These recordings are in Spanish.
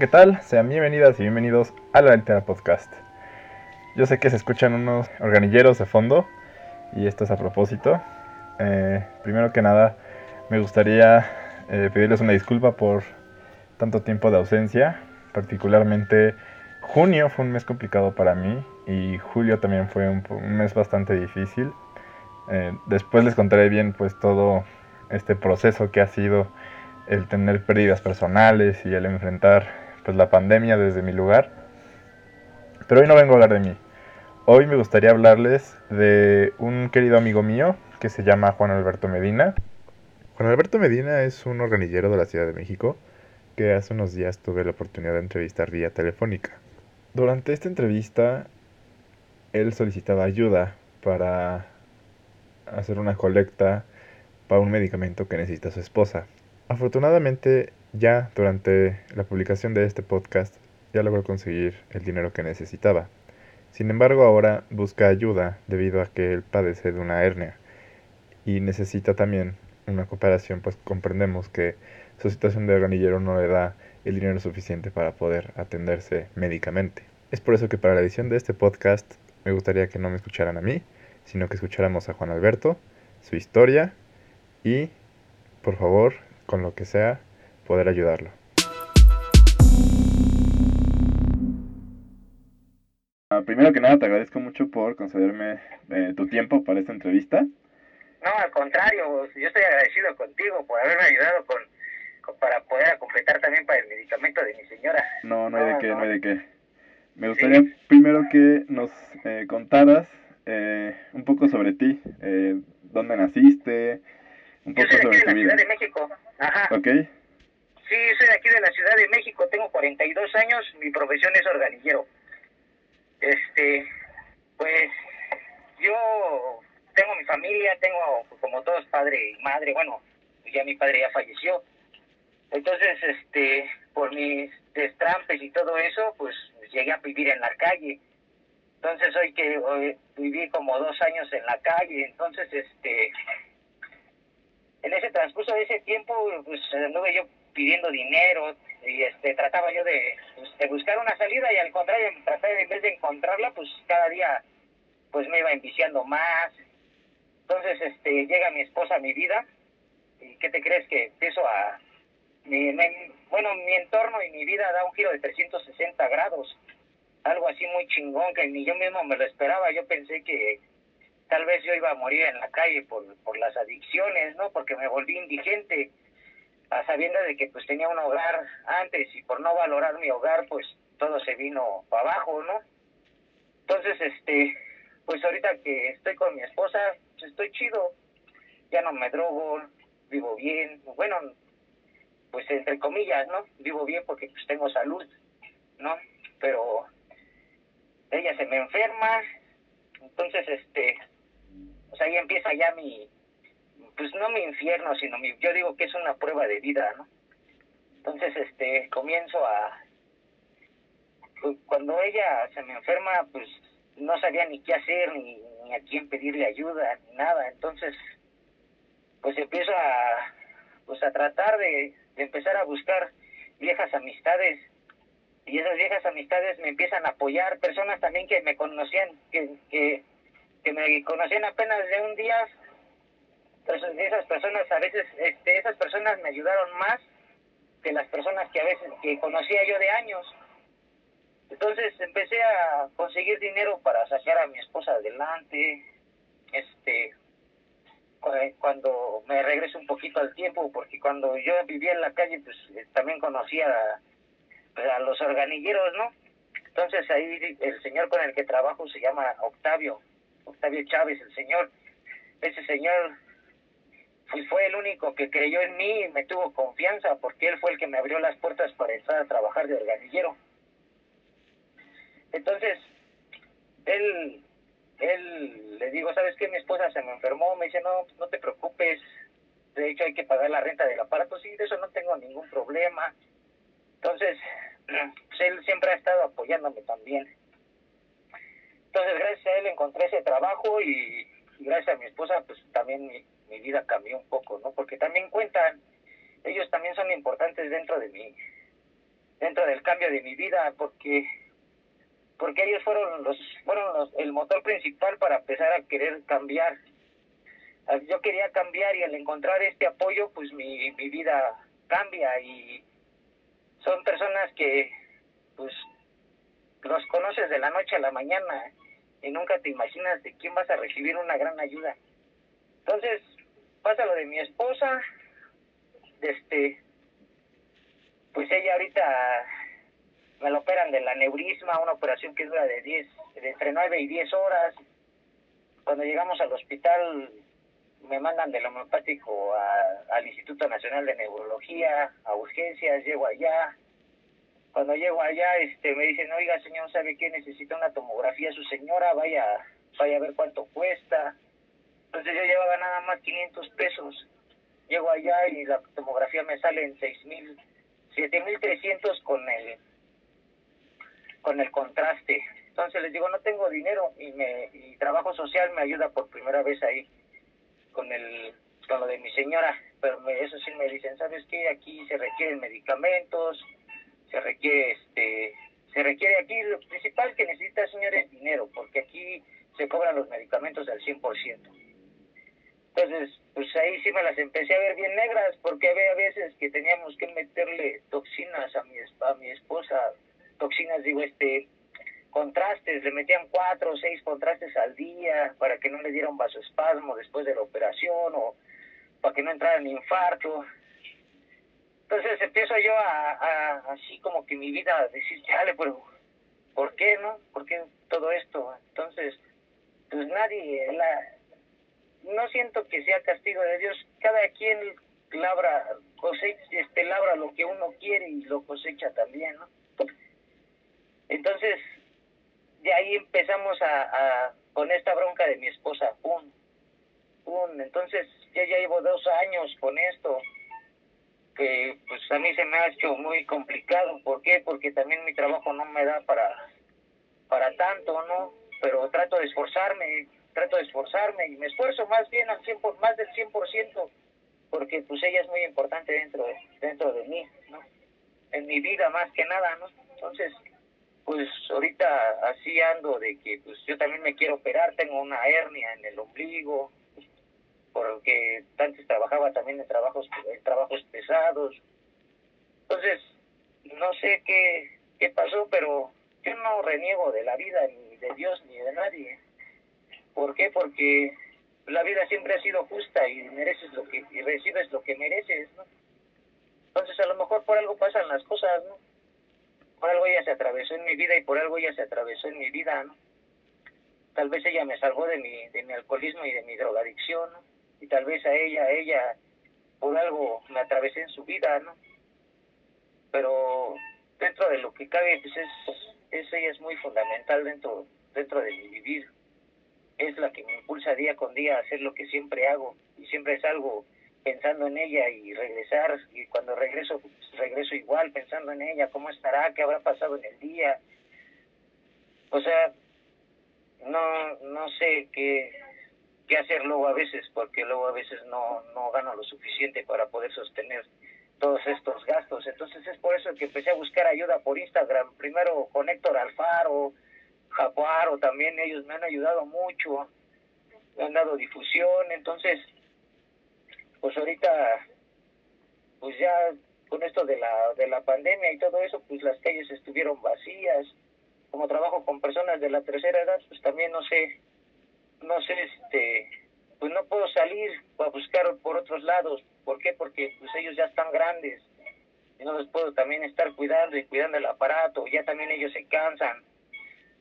¿qué tal? Sean bienvenidas y bienvenidos a la Litera Podcast. Yo sé que se escuchan unos organilleros de fondo y esto es a propósito. Eh, primero que nada, me gustaría eh, pedirles una disculpa por tanto tiempo de ausencia. Particularmente junio fue un mes complicado para mí y julio también fue un, un mes bastante difícil. Eh, después les contaré bien pues todo este proceso que ha sido el tener pérdidas personales y el enfrentar pues la pandemia desde mi lugar. Pero hoy no vengo a hablar de mí. Hoy me gustaría hablarles de un querido amigo mío que se llama Juan Alberto Medina. Juan Alberto Medina es un organillero de la Ciudad de México que hace unos días tuve la oportunidad de entrevistar vía telefónica. Durante esta entrevista él solicitaba ayuda para hacer una colecta para un medicamento que necesita su esposa. Afortunadamente, ya durante la publicación de este podcast, ya logró conseguir el dinero que necesitaba. Sin embargo, ahora busca ayuda debido a que él padece de una hernia y necesita también una cooperación, pues comprendemos que su situación de organillero no le da el dinero suficiente para poder atenderse médicamente. Es por eso que para la edición de este podcast me gustaría que no me escucharan a mí, sino que escucháramos a Juan Alberto, su historia y, por favor, con lo que sea, poder ayudarlo. Ah, primero que nada, te agradezco mucho por concederme eh, tu tiempo para esta entrevista. No, al contrario, yo estoy agradecido contigo por haberme ayudado con, con- para poder completar también para el medicamento de mi señora. No, no hay de No, qué, no. no hay de qué. Me gustaría primero que nos eh, contaras eh, un poco sobre ti, eh, dónde naciste, un Yo poco soy de aquí sobre de tu la vida. Ciudad de México. Ajá. ¿Ok? Sí, soy de aquí de la Ciudad de México, tengo 42 años, mi profesión es organillero. Este, pues yo tengo mi familia, tengo como todos padre y madre, bueno, ya mi padre ya falleció. Entonces, este, por mis destrampes y todo eso, pues llegué a vivir en la calle. Entonces hoy que hoy viví como dos años en la calle, entonces este en ese transcurso de ese tiempo pues anduve yo pidiendo dinero y este trataba yo de, pues, de buscar una salida y al contrario tratar de, en vez de encontrarla pues cada día pues me iba enviciando más. Entonces este llega mi esposa a mi vida y qué te crees que empiezo a mi, mi- bueno mi entorno y mi vida da un giro de 360 grados algo así muy chingón que ni yo mismo me lo esperaba. Yo pensé que tal vez yo iba a morir en la calle por, por las adicciones, ¿no? Porque me volví indigente, a sabiendo de que pues tenía un hogar antes y por no valorar mi hogar, pues todo se vino abajo, ¿no? Entonces, este, pues ahorita que estoy con mi esposa, pues estoy chido, ya no me drogo, vivo bien, bueno, pues entre comillas, ¿no? Vivo bien porque pues tengo salud, ¿no? Pero ella se me enferma, entonces, este, pues ahí empieza ya mi, pues no mi infierno, sino mi, yo digo que es una prueba de vida, ¿no? Entonces, este, comienzo a, cu- cuando ella se me enferma, pues no sabía ni qué hacer, ni, ni a quién pedirle ayuda, ni nada, entonces, pues empiezo a, pues a tratar de, de empezar a buscar viejas amistades, y esas viejas amistades me empiezan a apoyar, personas también que me conocían, que, que, que me conocían apenas de un día, esas personas a veces, este, esas personas me ayudaron más que las personas que a veces que conocía yo de años. Entonces empecé a conseguir dinero para sacar a mi esposa adelante, este, cu- cuando me regreso un poquito al tiempo, porque cuando yo vivía en la calle, pues eh, también conocía a, pues, a los organilleros, ¿no? Entonces ahí el señor con el que trabajo se llama Octavio, Octavio Chávez, el señor. Ese señor pues, fue el único que creyó en mí y me tuvo confianza porque él fue el que me abrió las puertas para entrar a trabajar de organillero. Entonces, él, él le digo, ¿sabes qué? Mi esposa se me enfermó, me dice, no, no te preocupes, de hecho hay que pagar la renta del aparato, sí, de eso no tengo ningún problema. Entonces, pues él siempre ha estado apoyándome también. Entonces, gracias a él encontré ese trabajo y, y gracias a mi esposa, pues también mi, vida cambió un poco, ¿no? Porque también cuentan, ellos también son importantes dentro de mi, dentro del cambio de mi vida, porque porque ellos fueron los fueron los, el motor principal para empezar a querer cambiar. Yo quería cambiar y al encontrar este apoyo, pues mi, mi vida cambia y son personas que pues los conoces de la noche a la mañana y nunca te imaginas de quién vas a recibir una gran ayuda. Entonces, pasa lo de mi esposa, este, pues ella ahorita me lo operan del aneurisma, una operación que dura de 10, de entre 9 y 10 horas. Cuando llegamos al hospital me mandan del homeopático al Instituto Nacional de Neurología, a urgencias, llego allá. Cuando llego allá, este, me dicen, oiga señor, ¿sabe qué? Necesita una tomografía su señora, vaya, vaya a ver cuánto cuesta. Entonces yo llevaba nada más 500 pesos. Llego allá y la tomografía me sale en 6 mil, 7 mil 300 con el, con el contraste. Entonces les digo, no tengo dinero y, me, y trabajo social me ayuda por primera vez ahí con el con lo de mi señora, pero eso sí me dicen, ¿sabes qué? Aquí se requieren medicamentos, se requiere este se requiere aquí lo principal que necesita señor es dinero, porque aquí se cobran los medicamentos al 100%. Entonces, pues ahí sí me las empecé a ver bien negras, porque había veces que teníamos que meterle toxinas a mi, a mi esposa, toxinas, digo, este, contrastes, le metían cuatro o seis contrastes al día para que no le diera un vasoespasmo después de la operación o para que no entrara en infarto. Entonces empiezo yo a, así como que mi vida a decir, chale, pero ¿por qué no? ¿Por qué todo esto? Entonces, pues nadie, la, no siento que sea castigo de Dios, cada quien labra, cosecha, este, labra lo que uno quiere y lo cosecha también, ¿no? Entonces, de ahí empezamos a, con esta bronca de mi esposa, pum, entonces ya, ya llevo dos años con esto, que pues a mí se me ha hecho muy complicado, ¿por qué? Porque también mi trabajo no me da para, para tanto, ¿no? Pero trato de esforzarme, trato de esforzarme y me esfuerzo más bien al 100 por, más del 100% porque pues ella es muy importante dentro de, dentro de mí. En mi vida más que nada, ¿no? Entonces, pues ahorita así ando de que pues yo también me quiero operar, tengo una hernia en el ombligo, porque antes trabajaba también en trabajos en trabajos pesados. Entonces, no sé qué qué pasó, pero yo no reniego de la vida ni de Dios ni de nadie. ¿Por qué? Porque la vida siempre ha sido justa y mereces lo que y recibes lo que mereces, ¿no? Entonces, a lo mejor por algo pasan las cosas, ¿no? por algo ella se atravesó en mi vida y por algo ella se atravesó en mi vida, ¿no? Tal vez ella me salvó de mi, de mi alcoholismo y de mi drogadicción, ¿no? Y tal vez a ella, ella, por algo me atravesé en su vida, ¿no? Pero dentro de lo que cabe, pues es, es ella es muy fundamental dentro, dentro de mi vivir. Es la que me impulsa día con día a hacer lo que siempre hago y siempre es algo pensando en ella y regresar y cuando regreso pues, regreso igual pensando en ella cómo estará qué habrá pasado en el día o sea no no sé qué qué hacer luego a veces porque luego a veces no no gano lo suficiente para poder sostener todos estos gastos. Entonces es por eso que empecé a buscar ayuda por Instagram. Primero con Héctor Alfaro Jaguaro también ellos me han ayudado mucho me han dado difusión entonces pues ahorita, pues ya con esto de la, de la pandemia y todo eso, pues las calles estuvieron vacías. Como trabajo con personas de la tercera edad, pues también no sé, no sé, este, pues no puedo salir a buscar por otros lados. ¿Por qué? Porque pues ellos ya están grandes y no les puedo también estar cuidando y cuidando el aparato, ya también ellos se cansan.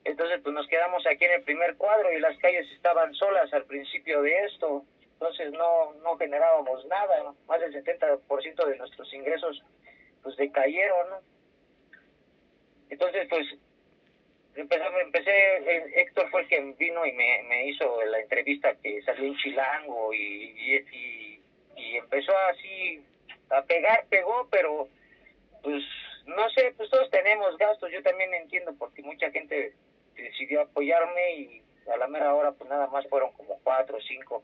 Entonces, pues nos quedamos aquí en el primer cuadro y las calles estaban solas al principio de esto. Entonces no, no generábamos nada, más del 70% de nuestros ingresos pues decayeron, ¿no? Entonces pues empecé, empecé, Héctor fue el que vino y me, me hizo la entrevista que salió en Chilango y, y, y empezó así a pegar, pegó, pero pues no sé, pues todos tenemos gastos, yo también entiendo porque mucha gente decidió apoyarme y a la mera hora pues nada más fueron como cuatro o cinco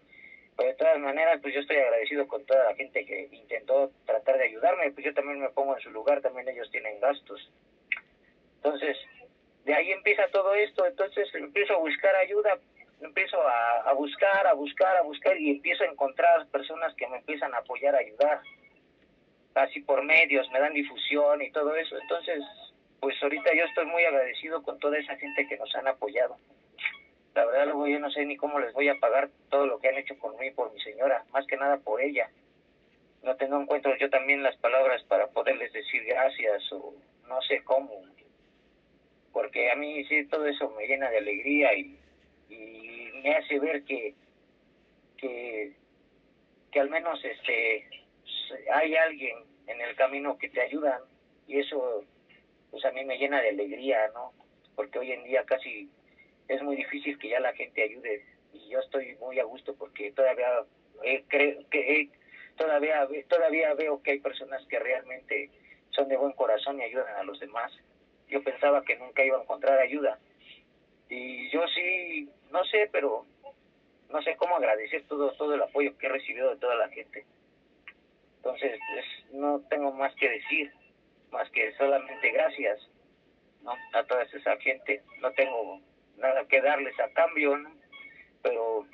Pero de todas maneras, pues yo estoy agradecido con toda la gente que intentó tratar de ayudarme, pues yo también me pongo en su lugar, también ellos tienen gastos. Entonces, de ahí empieza todo esto, entonces empiezo a buscar ayuda, empiezo a, buscar, a buscar, a buscar y empiezo a encontrar personas que me empiezan a apoyar, a ayudar, así por medios, me dan difusión y todo eso. Entonces, pues ahorita yo estoy muy agradecido con toda esa gente que nos han apoyado. La verdad, luego yo no sé ni cómo les voy a pagar todo lo que han hecho por mí, por mi señora, más que nada por ella. No tengo en cuenta yo también las palabras para poderles decir gracias o no sé cómo. Porque a mí sí todo eso me llena de alegría y, me hace ver que, que, que al menos este hay alguien en el camino que te ayuda y eso pues a mí me llena de alegría, ¿no? Porque hoy en día casi es muy difícil que ya la gente ayude y yo estoy muy a gusto porque todavía creo que todavía todavía veo que hay personas que realmente son de buen corazón y ayudan a los demás. Yo pensaba que nunca iba a encontrar ayuda y yo sí no sé, pero no sé cómo agradecer todo todo el apoyo que he recibido de toda la gente. Entonces, pues, no tengo más que decir, más que solamente gracias ¿no? a toda esa gente. No tengo nada que darles a cambio, ¿no? pero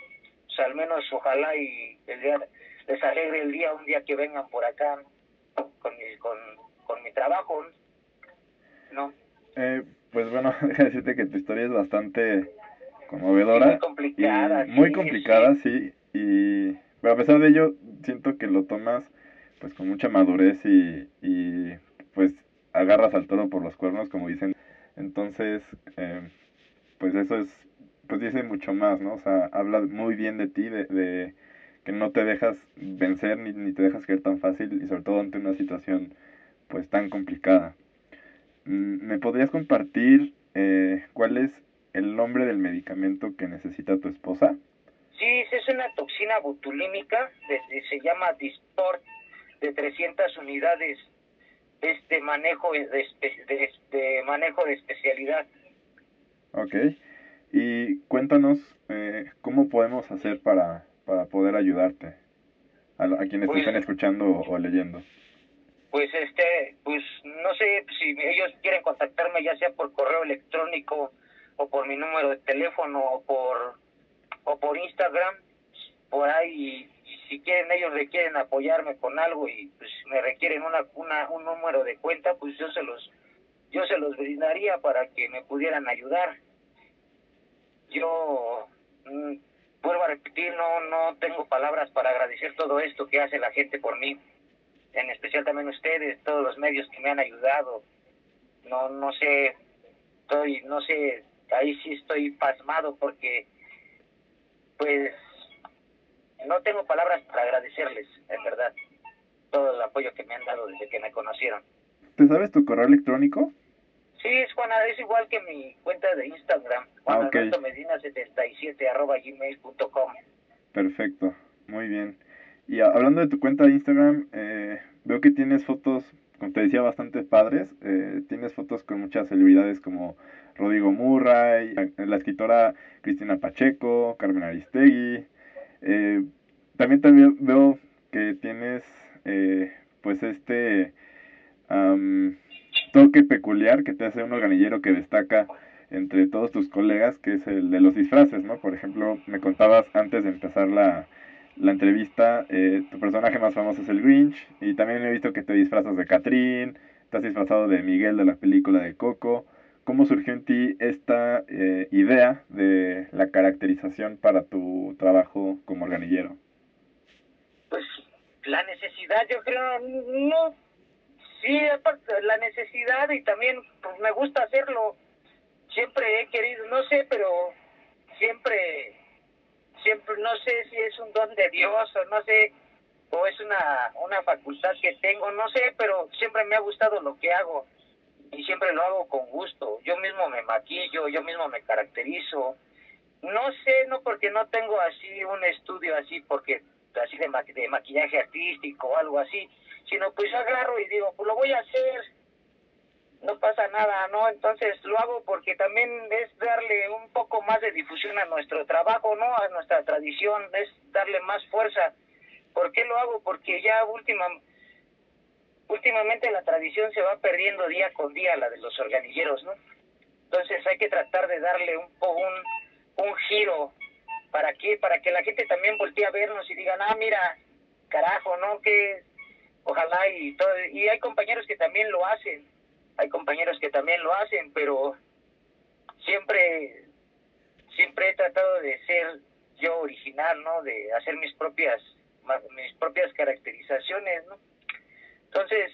pues, al menos ojalá y el día, les alegre el día, un día que vengan por acá con, mi, con, con mi trabajo, ¿no? Eh, pues bueno, decirte que tu historia es bastante conmovedora. muy complicada. muy complicada, sí. Y pero a pesar de ello, siento que lo tomas pues con mucha madurez y, y pues agarras al toro por los cuernos, como dicen. Entonces, eh, pues eso es, pues dice mucho más, ¿no? O sea, habla muy bien de ti, de, de que no te dejas vencer ni, ni te dejas caer tan fácil y sobre todo ante una situación pues tan complicada. Mm, ¿Me podrías compartir eh, cuál es el nombre del medicamento que necesita tu esposa? Sí, es una toxina botulímica, se llama Disport, de 300 unidades este manejo de, de, de manejo de especialidad. Ok. Y cuéntanos eh, cómo podemos hacer para, para poder ayudarte a, a quienes Pues- están escuchando o, o leyendo. Pues este, pues no sé si ellos quieren contactarme ya sea por correo electrónico o por mi número de teléfono o por o por Instagram, por ahí si quieren ellos requieren apoyarme con algo y pues me requieren una, una un número de cuenta, pues yo se los yo se los brindaría para que me pudieran ayudar. Yo mm, vuelvo a repetir, no no tengo palabras para agradecer todo esto que hace la gente por mí en especial también ustedes, todos los medios que me han ayudado. No, no sé, estoy, no sé, ahí sí estoy pasmado porque, pues, no tengo palabras para agradecerles, en verdad, todo el apoyo que me han dado desde que me conocieron. ¿Te sabes tu correo electrónico? Sí, es Juan, es igual que mi cuenta de Instagram, Juan Ah, ok. Alberto Medina 77 arroba gmail.com. Perfecto, muy bien. Y hablando de tu cuenta de Instagram, eh, veo que tienes fotos, como te decía, bastante padres. Eh, tienes fotos con muchas celebridades como Rodrigo Murray, la escritora Cristina Pacheco, Carmen Aristegui. Eh, también, también veo que tienes eh, pues este am, toque peculiar que te hace un organillero que destaca entre todos tus colegas, que es el de los disfraces, ¿no? Por ejemplo, me contabas antes de empezar la, la entrevista, eh, tu personaje más famoso es el Grinch, y también he visto que te disfrazas de Catrín, has disfrazado de Miguel de la película de Coco. ¿Cómo surgió en ti esta eh, idea de la caracterización para tu trabajo como organillero? pues la necesidad yo creo no sí la necesidad y también pues me gusta hacerlo siempre he querido no sé pero siempre siempre no sé si es un don de Dios o no sé o es una una facultad que tengo no sé pero siempre me ha gustado lo que hago y siempre lo hago con gusto yo mismo me maquillo yo mismo me caracterizo no sé no porque no tengo así un estudio así porque así de, ma- de maquillaje artístico o algo así, sino pues agarro y digo, pues lo voy a hacer. no pasa nada, ¿no? Entonces lo hago porque también es darle un poco más de difusión a nuestro trabajo, ¿no? A nuestra tradición, es darle más fuerza. ¿Por qué lo hago? Porque ya última, últimamente la tradición se va perdiendo día con día, la de los organilleros, ¿no? Entonces hay que tratar de darle un, un, un giro para que para que la gente también voltee a vernos y digan, ah, mira, carajo, ¿no? Que ojalá y todo. Y hay compañeros que también lo hacen, hay compañeros que también lo hacen, pero siempre, siempre he tratado de ser yo original, ¿no? De hacer mis propias, mis propias caracterizaciones, ¿no? Entonces,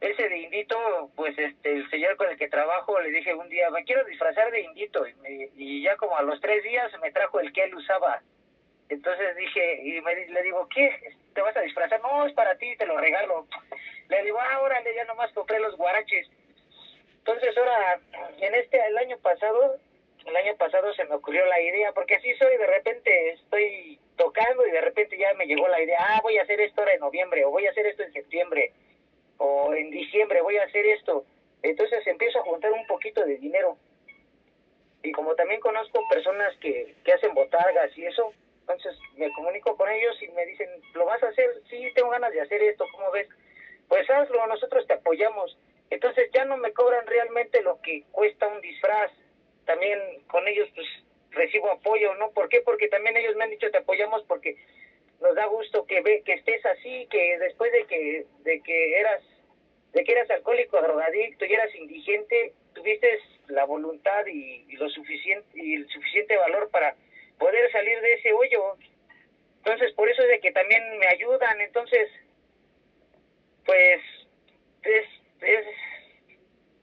ese de indito, pues este, el señor con el que trabajo le dije un día, me quiero disfrazar de indito, y, y ya como a los tres días me trajo el que él usaba. Entonces dije, y me, le digo, ¿qué? ¿Te vas a disfrazar? No, es para ti, te lo regalo. Le digo, ah, órale, ya nomás compré los guaraches. Entonces ahora, en este, el año pasado, el año pasado se me ocurrió la idea, porque así soy, de repente estoy tocando y de repente ya me llegó la idea, ah, voy a hacer esto ahora en noviembre, o voy a hacer esto en septiembre o en diciembre voy a hacer esto. Entonces empiezo a juntar un poquito de dinero. Y como también conozco personas que, que hacen botargas y eso, entonces me comunico con ellos y me dicen, ¿lo vas a hacer? Sí, tengo ganas de hacer esto, ¿cómo ves? Pues hazlo, nosotros te apoyamos. Entonces ya no me cobran realmente lo que cuesta un disfraz. También con ellos pues recibo apoyo, ¿no? ¿Por qué? Porque también ellos me han dicho te apoyamos porque nos da gusto que ve que estés así, que después de que de que eras de que eras alcohólico, drogadicto y eras indigente, tuviste la voluntad y, lo suficiente y el suficiente valor para poder salir de ese hoyo. Entonces, por eso es de que también me ayudan. Entonces, pues es, es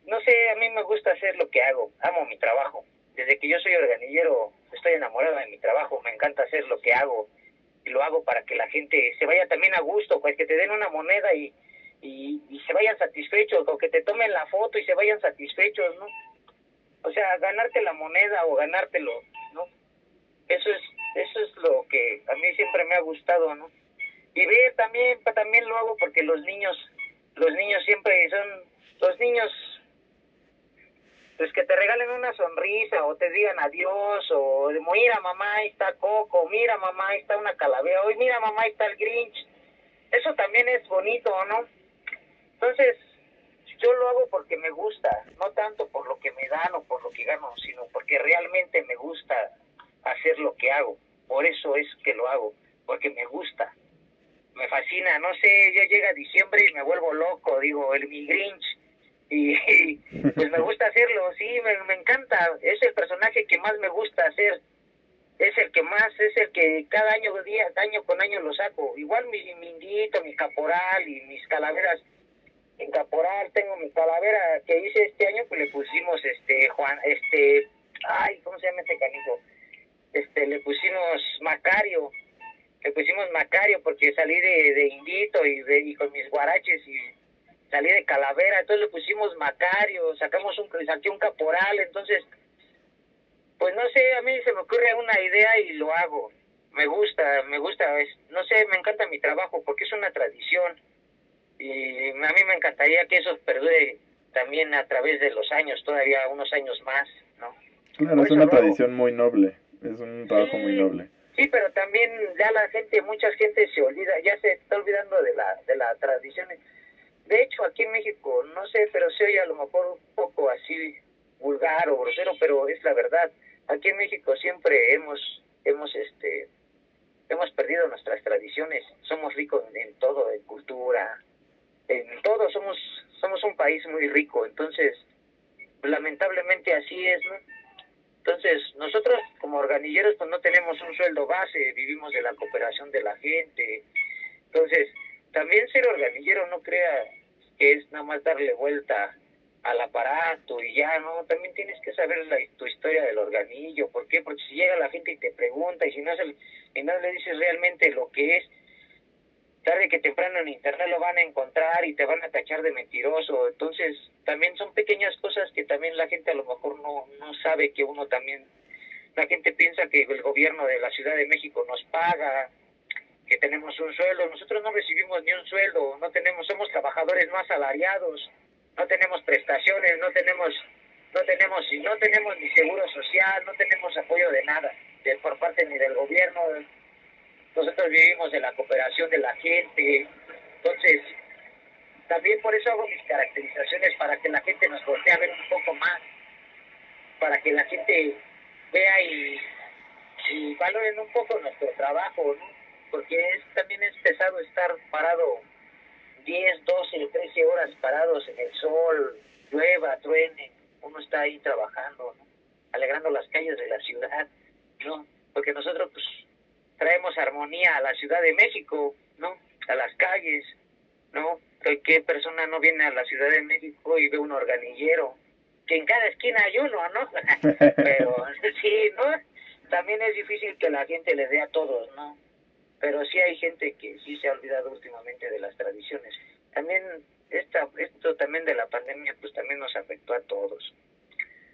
no sé, a mí me gusta hacer lo que hago, amo mi trabajo. Desde que yo soy organillero, estoy enamorado de mi trabajo, me encanta hacer lo que hago y lo hago para que la gente se vaya también a gusto, pues que te den una moneda y, y, se vayan satisfechos, o que te tomen la foto y se vayan satisfechos, ¿no? O sea, ganarte la moneda o ganártelo, ¿no? Eso es, eso es lo que a mí siempre me ha gustado, ¿no? Y ver también, también lo hago porque los niños, los niños siempre son, los niños pues que te regalen una sonrisa o te digan adiós o mira mamá ahí está Coco, mira mamá ahí está una calavera, hoy mira mamá ahí está el Grinch. Eso también es bonito, ¿no? Entonces, yo lo hago porque me gusta, no tanto por lo que me dan o por lo que gano, sino porque realmente me gusta hacer lo que hago. Por eso es que lo hago, porque me gusta. Me fascina, no sé, ya llega diciembre y me vuelvo loco, digo, el mi Grinch y, pues me gusta sí, me, encanta, es el personaje que más me gusta hacer, es el que más, es el que cada año, día, año con año lo saco, igual mi, mi indito, mi caporal y mis calaveras, en caporal tengo mi calavera que hice este año, pues le pusimos este, Juan, este, ay, ¿cómo se llama este canijo? Este, le pusimos Macario, le pusimos Macario porque salí de, de indito y, de, y con mis guaraches y salí de Calavera, entonces le pusimos Macario, sacamos un, saqué un caporal, entonces, pues no sé, a mí se me ocurre una idea y lo hago. Me gusta, me gusta, es, no sé, me encanta mi trabajo porque es una tradición y a mí me encantaría que eso perdure también a través de los años, todavía unos años más, ¿no? Claro, es una tradición muy noble, es un trabajo muy noble. Sí, pero también ya la gente, mucha gente se olvida, ya se está olvidando de la, de la tradición de hecho, aquí en México, no sé, pero se oye a lo mejor un poco así vulgar o grosero, pero es la verdad. Aquí en México siempre hemos, hemos, este, hemos perdido nuestras tradiciones. Somos ricos en, todo, en cultura, en todo. Somos, somos un país muy rico. Entonces, lamentablemente así es, ¿no? Entonces, nosotros como organilleros pues no tenemos un sueldo base, vivimos de la cooperación de la gente. Entonces, también ser organillero no crea que es nada más darle vuelta al aparato y ya, ¿no? También tienes que saber la, tu historia del organillo. ¿Por qué? Porque si llega la gente y te pregunta y si no, se, y no le dices realmente lo que es, tarde que temprano en internet lo van a encontrar y te van a tachar de mentiroso. Entonces, también son pequeñas cosas que también la gente a lo mejor no, no sabe que uno también, la gente piensa que el gobierno de la Ciudad de México nos paga, que tenemos un sueldo. Nosotros no recibimos ni un sueldo, no tenemos, somos trabajadores no asalariados. no tenemos prestaciones, no tenemos no tenemos no tenemos ni seguro social, no tenemos apoyo de nada, de por parte ni del gobierno. Nosotros vivimos de la cooperación de la gente. Entonces, también por eso hago mis caracterizaciones para que la gente nos voltee a ver un poco más, para que la gente vea y, y valoren un poco nuestro trabajo, ¿no? Porque es, también es pesado estar parado 10, 12, 13 horas parados en el sol, llueva, truene, uno está ahí trabajando, ¿no? alegrando las calles de la ciudad, ¿no? Porque nosotros pues traemos armonía a la Ciudad de México, ¿no? A las calles, ¿no? ¿Qué persona no viene a la Ciudad de México y ve un organillero? Que en cada esquina hay uno, ¿no? Pero sí, ¿no? También es difícil que la gente le dé a todos, ¿no? Pero sí hay gente que sí se ha olvidado últimamente de las tradiciones. También esta, esto también de la pandemia pues también nos afectó a todos,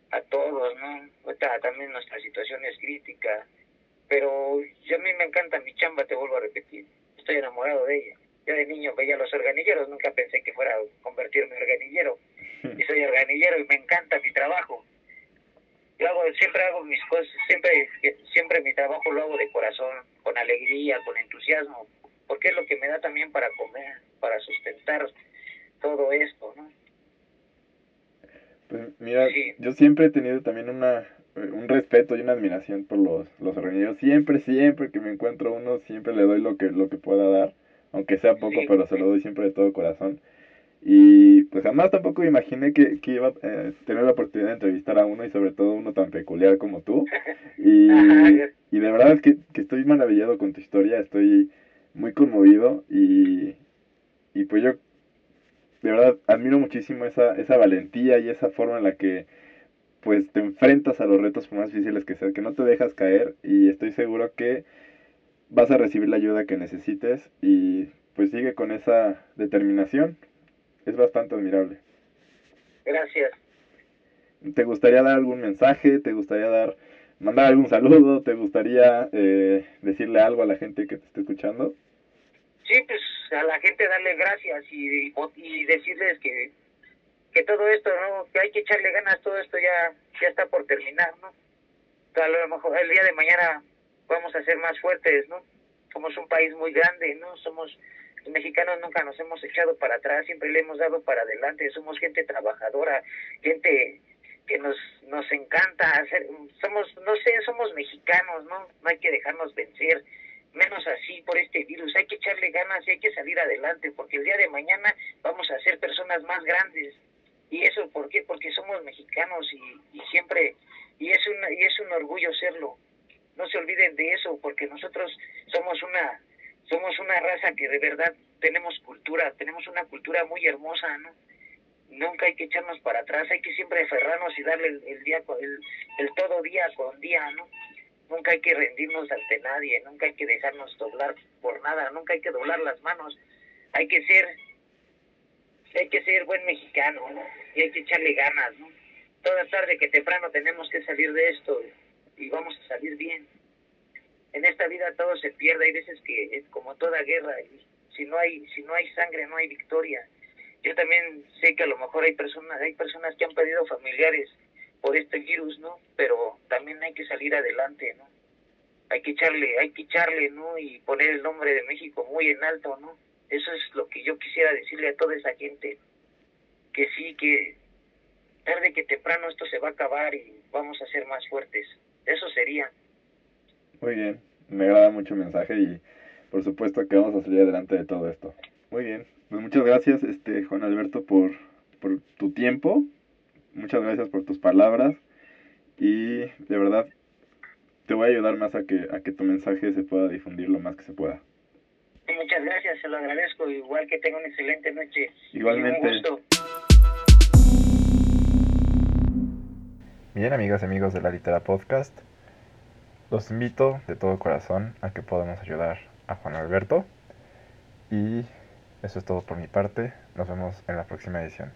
a todos, ¿no? Ahorita también nuestra situación es crítica, pero yo a mí me encanta mi chamba, te vuelvo a repetir, estoy enamorado de ella. Yo de niño veía los organilleros, nunca pensé que fuera a convertirme en organillero. Y soy organillero y me encanta mi trabajo. Yo hago, siempre hago mis cosas, siempre, siempre mi trabajo lo hago de corazón, con alegría, con entusiasmo, porque es lo que me da también para comer, para sustentar todo esto, ¿no? Pues mira, yo siempre he tenido también una, un respeto y una admiración por los, los Siempre, siempre que me encuentro uno, siempre le doy lo que, lo que pueda dar, aunque sea poco, pero se lo doy siempre de todo corazón. Y pues jamás tampoco imaginé que, que iba a eh, tener la oportunidad de entrevistar a uno y sobre todo uno tan peculiar como tú. Y, y de verdad es que, que estoy maravillado con tu historia, estoy muy conmovido y, y pues yo de verdad admiro muchísimo esa, esa valentía y esa forma en la que pues te enfrentas a los retos más difíciles que sean, que no te dejas caer y estoy seguro que vas a recibir la ayuda que necesites y pues sigue con esa determinación. Es bastante admirable. Gracias. ¿Te gustaría dar algún mensaje? ¿Te gustaría dar mandar algún saludo? ¿Te gustaría eh, decirle algo a la gente que te esté escuchando? Sí, pues a la gente darle gracias y, y decirles que que todo esto, ¿no? Que hay que echarle ganas, todo esto ya, ya está por terminar, ¿no? A lo mejor el día de mañana vamos a ser más fuertes, ¿no? Somos un país muy grande, ¿no? Somos mexicanos nunca nos hemos echado para atrás, siempre le hemos dado para adelante, somos gente trabajadora, gente que nos nos encanta hacer, somos, no sé, somos mexicanos, ¿no? No hay que dejarnos vencer, menos así por este virus, hay que echarle ganas y hay que salir adelante, porque el día de mañana vamos a ser personas más grandes, y eso por qué porque somos mexicanos y, y siempre y es un y es un orgullo serlo. No se olviden de eso porque nosotros somos una somos una raza que de verdad tenemos cultura tenemos una cultura muy hermosa no nunca hay que echarnos para atrás hay que siempre aferrarnos y darle el, día el, todo día con día no nunca hay que rendirnos ante nadie nunca hay que dejarnos doblar por nada nunca hay que doblar las manos hay que ser hay que ser buen mexicano, ¿no? Y hay que echarle ganas, ¿no? Toda tarde que temprano tenemos que salir de esto y vamos a salir bien. En esta vida todo se pierde, hay veces que es como toda guerra, si no hay si no hay sangre no hay victoria. Yo también sé que a lo mejor hay personas hay personas que han perdido familiares por este virus, ¿no? Pero también hay que salir adelante, ¿no? Hay que echarle, hay que echarle, ¿no? Y poner el nombre de México muy en alto, ¿no? Eso es lo que yo quisiera decirle a toda esa gente, que sí, que tarde que temprano esto se va a acabar y vamos a ser más fuertes. Eso sería. Muy bien, me agrada mucho el mensaje y por supuesto que vamos a salir adelante de todo esto. Muy bien, pues muchas gracias este Juan Alberto por, por tu tiempo, muchas gracias por tus palabras y de verdad te voy a ayudar más a que, a que tu mensaje se pueda difundir lo más que se pueda. Muchas gracias, se lo agradezco. Igual que tenga una excelente noche. Igualmente. Un gusto. Bien, amigas y amigos de la Litera Podcast, los invito de todo corazón a que podamos ayudar a Juan Alberto. Y eso es todo por mi parte. Nos vemos en la próxima edición.